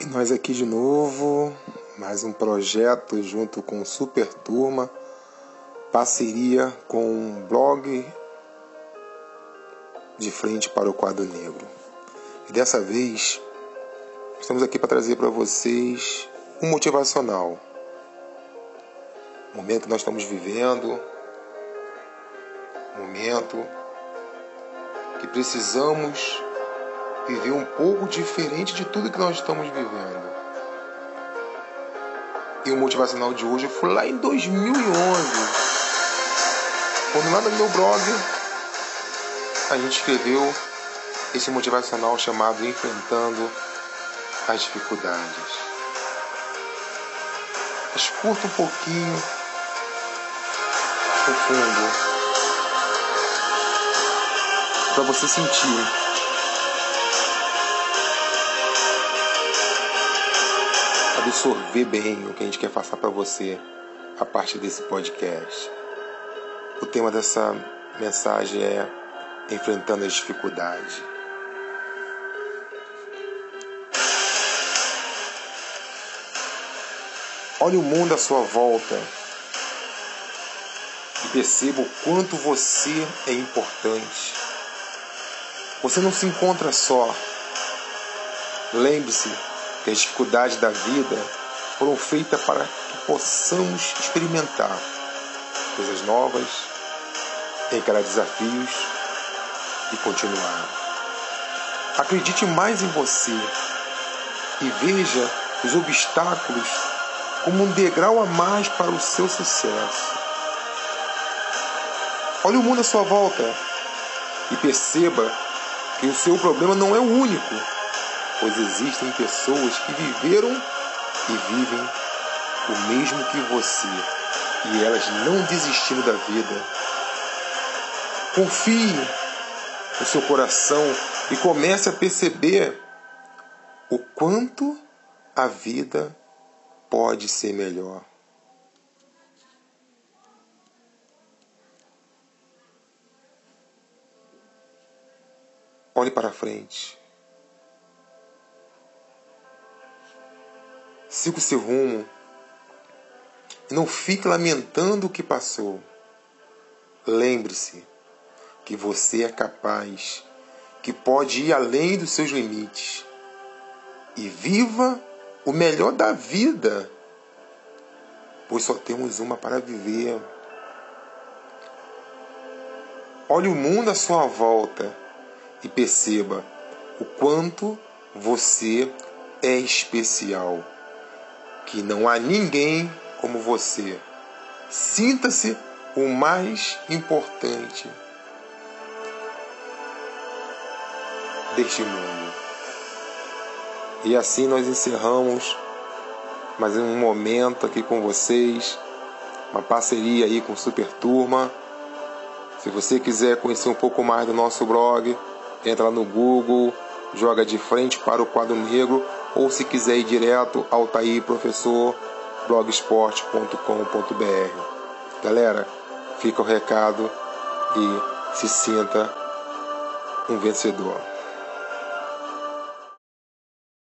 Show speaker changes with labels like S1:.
S1: E nós aqui de novo, mais um projeto junto com Super Turma, parceria com um blog de frente para o quadro negro. E dessa vez estamos aqui para trazer para vocês um motivacional. O momento que nós estamos vivendo, momento que precisamos viver um pouco diferente de tudo que nós estamos vivendo. E o motivacional de hoje foi lá em 2011, quando lá no meu blog a gente escreveu esse motivacional chamado Enfrentando as Dificuldades. Escuta um pouquinho o fundo para você sentir absorver bem o que a gente quer passar para você a partir desse podcast. O tema dessa mensagem é enfrentando as dificuldades. Olhe o mundo à sua volta e perceba o quanto você é importante. Você não se encontra só. Lembre-se que as dificuldades da vida foram feitas para que possamos experimentar coisas novas, encarar desafios e continuar. Acredite mais em você e veja os obstáculos como um degrau a mais para o seu sucesso. Olhe o mundo à sua volta e perceba que o seu problema não é o único pois existem pessoas que viveram e vivem o mesmo que você e elas não desistiram da vida. Confie no seu coração e comece a perceber o quanto a vida pode ser melhor. Olhe para frente. Siga o seu rumo. E não fique lamentando o que passou. Lembre-se que você é capaz, que pode ir além dos seus limites. E viva o melhor da vida, pois só temos uma para viver. Olhe o mundo à sua volta e perceba o quanto você é especial que não há ninguém como você. Sinta-se o mais importante deste mundo. E assim nós encerramos mais um momento aqui com vocês, uma parceria aí com Super Turma. Se você quiser conhecer um pouco mais do nosso blog, entra lá no Google, joga de frente para o quadro negro ou se quiser ir direto ao blogsport.com.br. Galera, fica o recado e se sinta um vencedor.